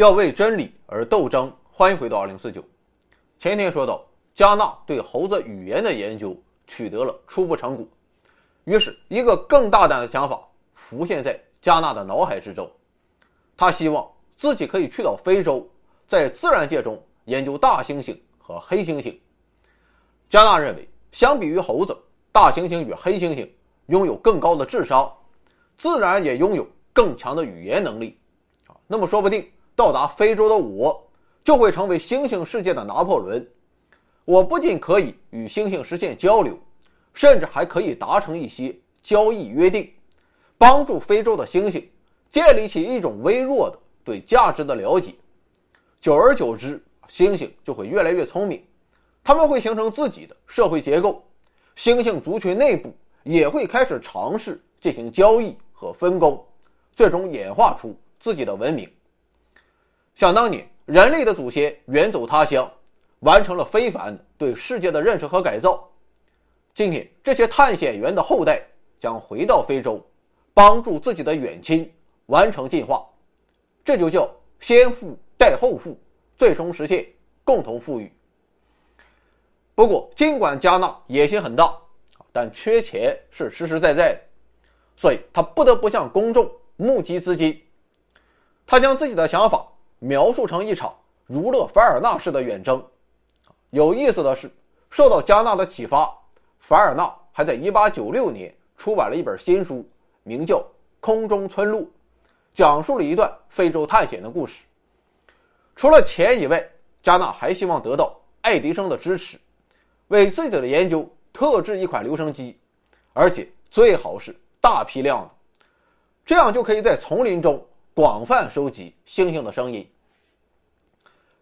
要为真理而斗争。欢迎回到二零四九。前天说到，加纳对猴子语言的研究取得了初步成果，于是，一个更大胆的想法浮现在加纳的脑海之中。他希望自己可以去到非洲，在自然界中研究大猩猩和黑猩猩。加纳认为，相比于猴子，大猩猩与黑猩猩拥有更高的智商，自然也拥有更强的语言能力。啊，那么说不定。到达非洲的我，就会成为猩猩世界的拿破仑。我不仅可以与猩猩实现交流，甚至还可以达成一些交易约定，帮助非洲的猩猩建立起一种微弱的对价值的了解。久而久之，猩猩就会越来越聪明，他们会形成自己的社会结构，猩猩族群内部也会开始尝试进行交易和分工，最终演化出自己的文明。想当年，人类的祖先远走他乡，完成了非凡的对世界的认识和改造。今天，这些探险员的后代将回到非洲，帮助自己的远亲完成进化。这就叫先富带后富，最终实现共同富裕。不过，尽管加纳野心很大，但缺钱是实实在在的，所以他不得不向公众募集资金。他将自己的想法。描述成一场儒勒·凡尔纳式的远征。有意思的是，受到加纳的启发，凡尔纳还在1896年出版了一本新书，名叫《空中村路》，讲述了一段非洲探险的故事。除了钱以外，加纳还希望得到爱迪生的支持，为自己的研究特制一款留声机，而且最好是大批量的，这样就可以在丛林中。广泛收集猩猩的声音。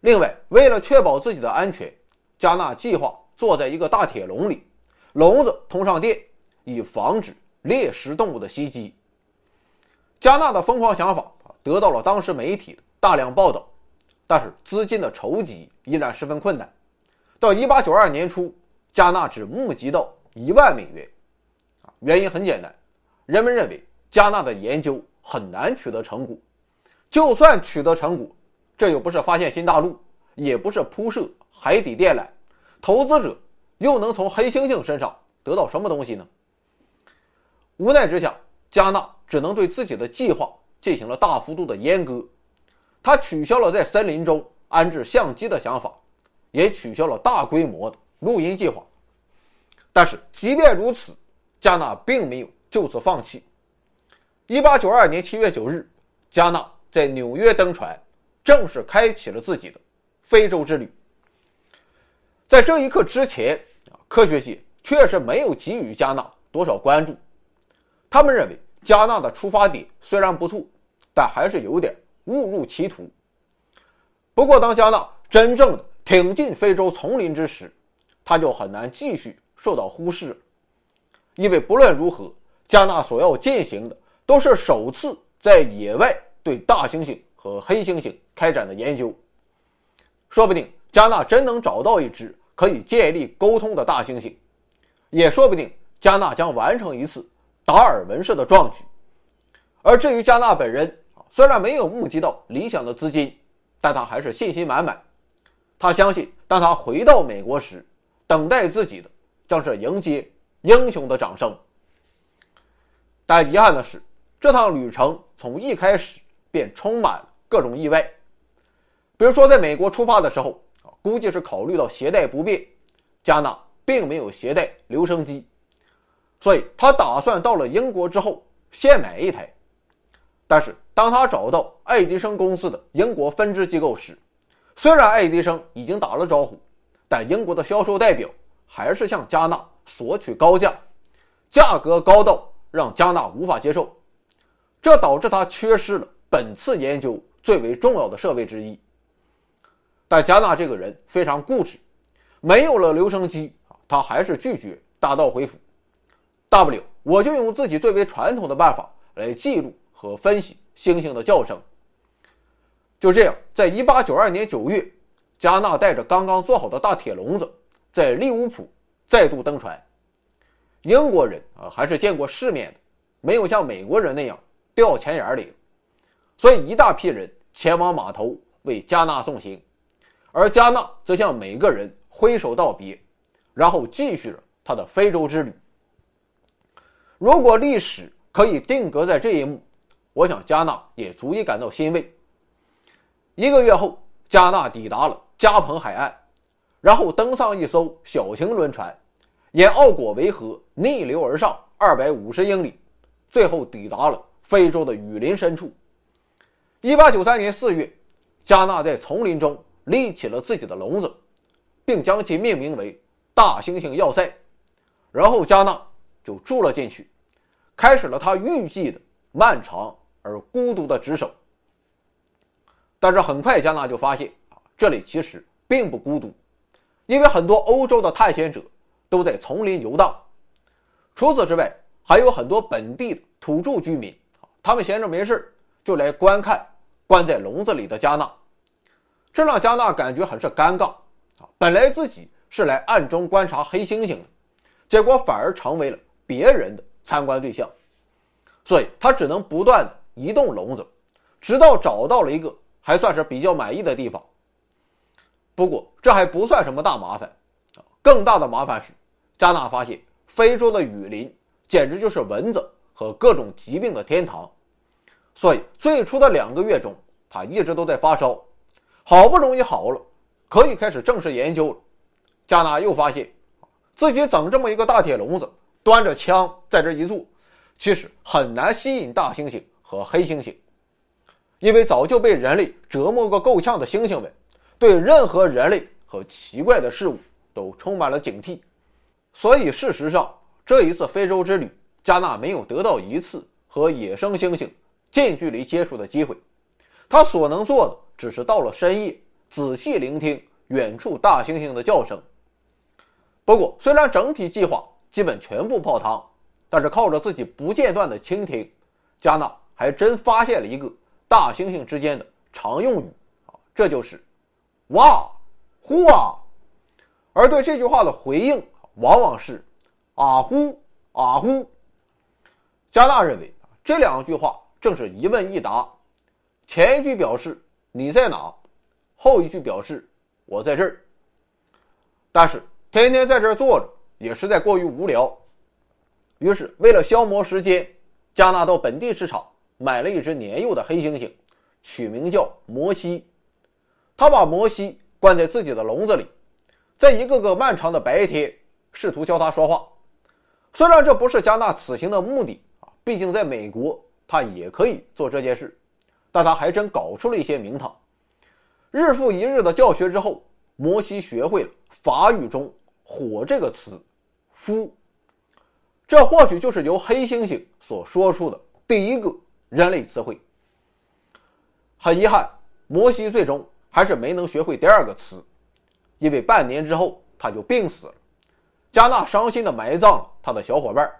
另外，为了确保自己的安全，加纳计划坐在一个大铁笼里，笼子通上电，以防止猎食动物的袭击。加纳的疯狂想法得到了当时媒体大量报道，但是资金的筹集依然十分困难。到1892年初，加纳只募集到一万美元。原因很简单，人们认为加纳的研究。很难取得成果，就算取得成果，这又不是发现新大陆，也不是铺设海底电缆，投资者又能从黑猩猩身上得到什么东西呢？无奈之下，加纳只能对自己的计划进行了大幅度的阉割，他取消了在森林中安置相机的想法，也取消了大规模的录音计划。但是，即便如此，加纳并没有就此放弃。一八九二年七月九日，加纳在纽约登船，正式开启了自己的非洲之旅。在这一刻之前，科学界确实没有给予加纳多少关注。他们认为加纳的出发点虽然不错，但还是有点误入歧途。不过，当加纳真正的挺进非洲丛林之时，他就很难继续受到忽视，因为不论如何，加纳所要进行的。都是首次在野外对大猩猩和黑猩猩开展的研究，说不定加纳真能找到一只可以建立沟通的大猩猩，也说不定加纳将完成一次达尔文式的壮举。而至于加纳本人虽然没有募集到理想的资金，但他还是信心满满。他相信，当他回到美国时，等待自己的将是迎接英雄的掌声。但遗憾的是。这趟旅程从一开始便充满各种意外，比如说，在美国出发的时候，估计是考虑到携带不便，加纳并没有携带留声机，所以他打算到了英国之后先买一台。但是当他找到爱迪生公司的英国分支机构时，虽然爱迪生已经打了招呼，但英国的销售代表还是向加纳索取高价，价格高到让加纳无法接受。这导致他缺失了本次研究最为重要的设备之一。但加纳这个人非常固执，没有了留声机，他还是拒绝大道回府。大不了我就用自己最为传统的办法来记录和分析猩猩的叫声。就这样，在1892年9月，加纳带着刚刚做好的大铁笼子，在利物浦再度登船。英国人啊，还是见过世面的，没有像美国人那样。掉钱眼里，所以一大批人前往码头为加纳送行，而加纳则向每个人挥手道别，然后继续了他的非洲之旅。如果历史可以定格在这一幕，我想加纳也足以感到欣慰。一个月后，加纳抵达了加蓬海岸，然后登上一艘小型轮船，沿奥果维河逆流而上二百五十英里，最后抵达了非洲的雨林深处。一八九三年四月，加纳在丛林中立起了自己的笼子，并将其命名为“大猩猩要塞”，然后加纳就住了进去，开始了他预计的漫长而孤独的值守。但是很快，加纳就发现啊，这里其实并不孤独，因为很多欧洲的探险者都在丛林游荡。除此之外，还有很多本地的土著居民他们闲着没事就来观看关在笼子里的加纳，这让加纳感觉很是尴尬啊！本来自己是来暗中观察黑猩猩的，结果反而成为了别人的参观对象，所以他只能不断移动笼子，直到找到了一个还算是比较满意的地方。不过这还不算什么大麻烦啊，更大的麻烦是，加纳发现非洲的雨林简直就是蚊子和各种疾病的天堂。所以最初的两个月中，他一直都在发烧，好不容易好了，可以开始正式研究了。加纳又发现，自己整这么一个大铁笼子，端着枪在这一坐，其实很难吸引大猩猩和黑猩猩，因为早就被人类折磨个够呛的猩猩们，对任何人类和奇怪的事物都充满了警惕。所以事实上，这一次非洲之旅，加纳没有得到一次和野生猩猩。近距离接触的机会，他所能做的只是到了深夜仔细聆听远处大猩猩的叫声。不过，虽然整体计划基本全部泡汤，但是靠着自己不间断的倾听，加纳还真发现了一个大猩猩之间的常用语啊，这就是“哇呼啊”，而对这句话的回应往往是“啊呼啊呼”。加纳认为这两句话。正是一问一答，前一句表示你在哪，后一句表示我在这儿。但是天天在这儿坐着也实在过于无聊，于是为了消磨时间，加纳到本地市场买了一只年幼的黑猩猩，取名叫摩西。他把摩西关在自己的笼子里，在一个个漫长的白天，试图教他说话。虽然这不是加纳此行的目的啊，毕竟在美国。他也可以做这件事，但他还真搞出了一些名堂。日复一日的教学之后，摩西学会了法语中“火”这个词，“夫”。这或许就是由黑猩猩所说出的第一个人类词汇。很遗憾，摩西最终还是没能学会第二个词，因为半年之后他就病死了。加纳伤心地埋葬了他的小伙伴，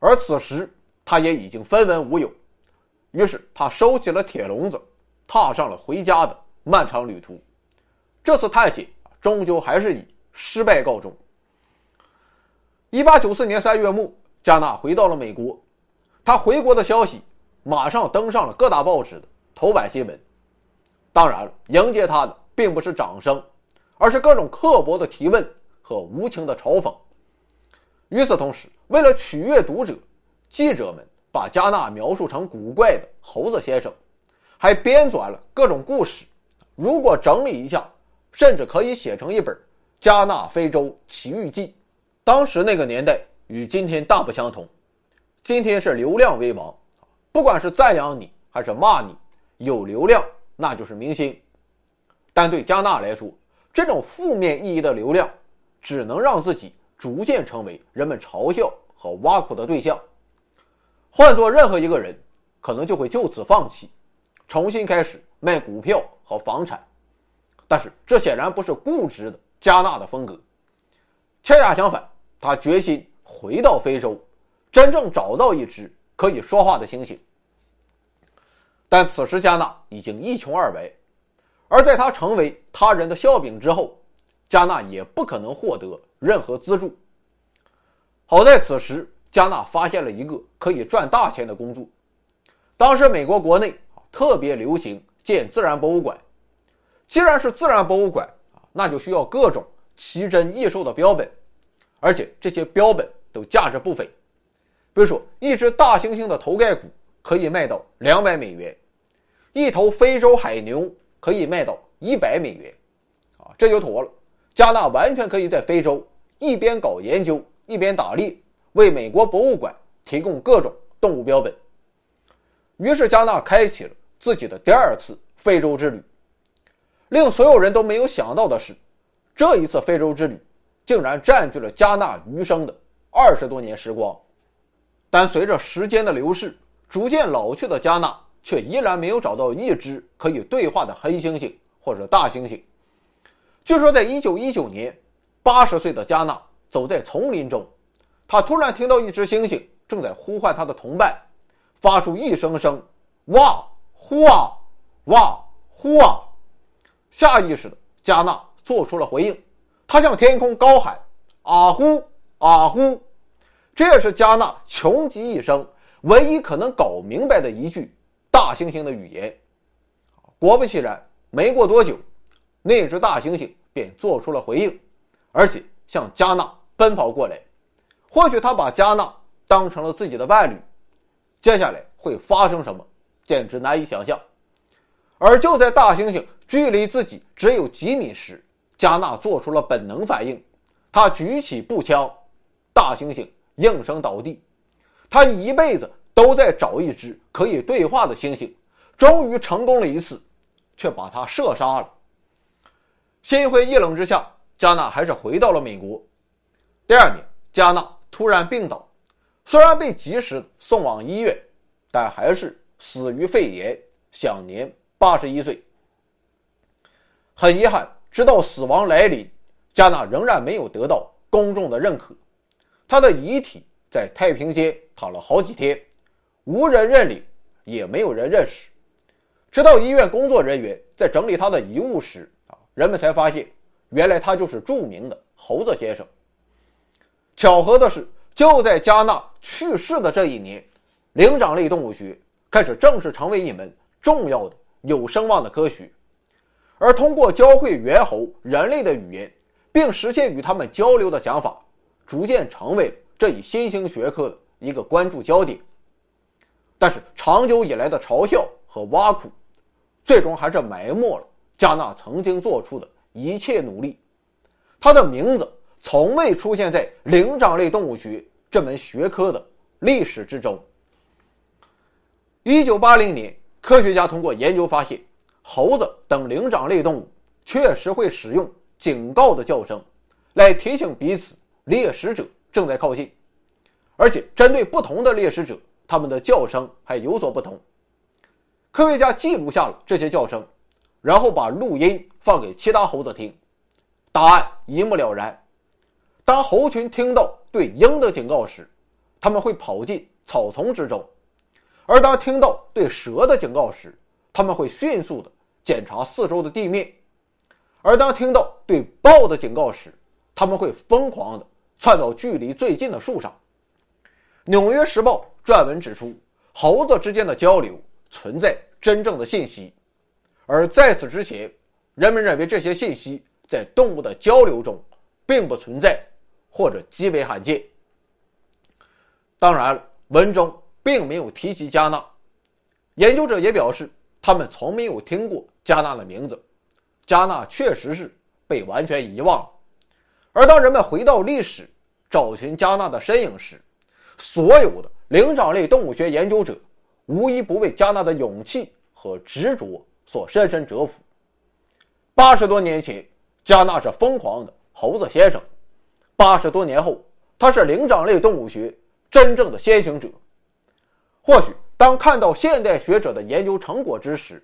而此时。他也已经分文无有，于是他收起了铁笼子，踏上了回家的漫长旅途。这次探险终究还是以失败告终。一八九四年三月末，加纳回到了美国，他回国的消息马上登上了各大报纸的头版新闻。当然了，迎接他的并不是掌声，而是各种刻薄的提问和无情的嘲讽。与此同时，为了取悦读者。记者们把加纳描述成古怪的猴子先生，还编纂了各种故事。如果整理一下，甚至可以写成一本《加纳非洲奇遇记》。当时那个年代与今天大不相同，今天是流量为王，不管是赞扬你还是骂你，有流量那就是明星。但对加纳来说，这种负面意义的流量，只能让自己逐渐成为人们嘲笑和挖苦的对象。换做任何一个人，可能就会就此放弃，重新开始卖股票和房产。但是这显然不是固执的加纳的风格，恰恰相反，他决心回到非洲，真正找到一只可以说话的猩猩。但此时加纳已经一穷二白，而在他成为他人的笑柄之后，加纳也不可能获得任何资助。好在此时。加纳发现了一个可以赚大钱的工作。当时美国国内特别流行建自然博物馆。既然是自然博物馆啊，那就需要各种奇珍异兽的标本，而且这些标本都价值不菲。比如说，一只大猩猩的头盖骨可以卖到两百美元，一头非洲海牛可以卖到一百美元，啊，这就妥了。加纳完全可以在非洲一边搞研究一边打猎，为美国博物馆提供各种动物标本。于是，加纳开启了自己的第二次非洲之旅。令所有人都没有想到的是，这一次非洲之旅竟然占据了加纳余生的二十多年时光。但随着时间的流逝，逐渐老去的加纳却依然没有找到一只可以对话的黑猩猩或者大猩猩。据说，在一九一九年，八十岁的加纳走在丛林中，他突然听到一只猩猩正在呼唤他的同伴，发出一声声“哇呼啊，哇呼啊”。下意识的，加纳做出了回应，他向天空高喊：“啊呼啊呼！”这也是加纳穷极一生唯一可能搞明白的一句大猩猩的语言。果不其然，没过多久，那只大猩猩便做出了回应，而且向加纳奔跑过来。或许他把加纳当成了自己的伴侣。接下来会发生什么，简直难以想象。而就在大猩猩。距离自己只有几米时，加纳做出了本能反应，他举起步枪，大猩猩应声倒地。他一辈子都在找一只可以对话的猩猩，终于成功了一次，却把他射杀了。心灰意冷之下，加纳还是回到了美国。第二年，加纳突然病倒，虽然被及时送往医院，但还是死于肺炎，享年八十一岁。很遗憾，直到死亡来临，加纳仍然没有得到公众的认可。他的遗体在太平间躺了好几天，无人认领，也没有人认识。直到医院工作人员在整理他的遗物时，啊，人们才发现，原来他就是著名的猴子先生。巧合的是，就在加纳去世的这一年，灵长类动物学开始正式成为一门重要的、有声望的科学。而通过教会猿猴人类的语言，并实现与他们交流的想法，逐渐成为这一新兴学科的一个关注焦点。但是，长久以来的嘲笑和挖苦，最终还是埋没了加纳曾经做出的一切努力。他的名字从未出现在灵长类动物学这门学科的历史之中。一九八零年，科学家通过研究发现。猴子等灵长类动物确实会使用警告的叫声，来提醒彼此猎食者正在靠近，而且针对不同的猎食者，它们的叫声还有所不同。科学家记录下了这些叫声，然后把录音放给其他猴子听，答案一目了然。当猴群听到对鹰的警告时，他们会跑进草丛之中；而当听到对蛇的警告时，他们会迅速的。检查四周的地面，而当听到对豹的警告时，他们会疯狂的窜到距离最近的树上。《纽约时报》撰文指出，猴子之间的交流存在真正的信息，而在此之前，人们认为这些信息在动物的交流中并不存在，或者极为罕见。当然，文中并没有提及加纳，研究者也表示，他们从没有听过。加纳的名字，加纳确实是被完全遗忘了。而当人们回到历史找寻加纳的身影时，所有的灵长类动物学研究者无一不为加纳的勇气和执着所深深折服。八十多年前，加纳是疯狂的猴子先生；八十多年后，他是灵长类动物学真正的先行者。或许，当看到现代学者的研究成果之时，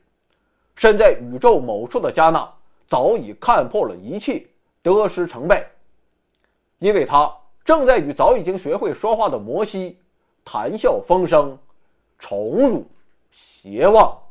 身在宇宙某处的加纳早已看破了一切得失成败，因为他正在与早已经学会说话的摩西谈笑风生，宠辱偕忘。